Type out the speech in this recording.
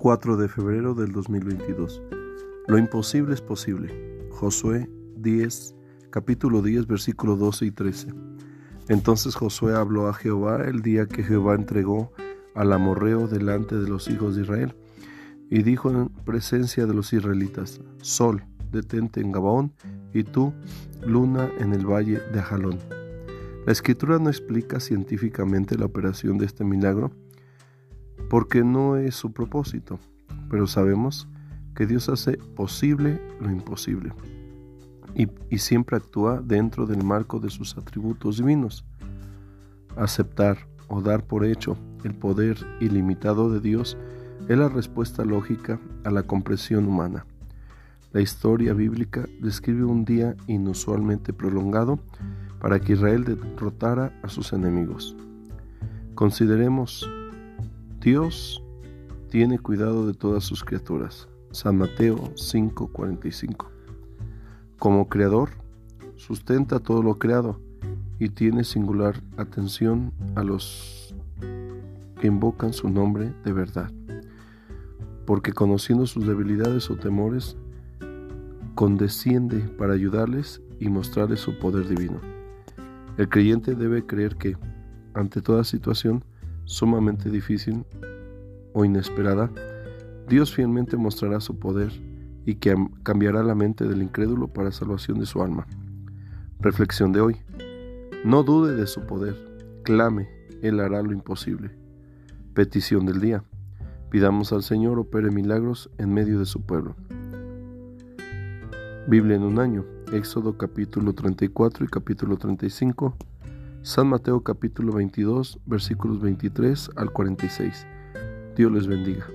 4 de febrero del 2022. Lo imposible es posible. Josué 10, capítulo 10, versículo 12 y 13. Entonces Josué habló a Jehová el día que Jehová entregó al amorreo delante de los hijos de Israel, y dijo en presencia de los israelitas, Sol, detente en Gabaón, y tú, luna, en el valle de Ajalón. La escritura no explica científicamente la operación de este milagro, porque no es su propósito, pero sabemos que Dios hace posible lo imposible y, siempre actúa dentro del marco de sus atributos divinos. Aceptar o dar por hecho el poder ilimitado de Dios es la respuesta lógica a la comprensión humana. La historia bíblica describe un día inusualmente prolongado para que Israel derrotara a sus enemigos. Consideremos Dios tiene cuidado de todas sus criaturas. San Mateo 5:45. Como creador, sustenta todo lo creado y tiene singular atención a los que invocan su nombre de verdad. Porque conociendo sus debilidades o temores, condesciende para ayudarles y mostrarles su poder divino. El creyente debe creer que, ante toda situación, sumamente difícil o inesperada, Dios fielmente mostrará su poder y que cambiará la mente del incrédulo para salvación de su alma. Reflexión de hoy. No dude de su poder, clame, Él hará lo imposible. Petición del día. Pidamos al Señor opere milagros en medio de su pueblo. Biblia en un año. Éxodo capítulo 34 y capítulo 35. San Mateo capítulo 22 versículos 23 al 46. Dios les bendiga.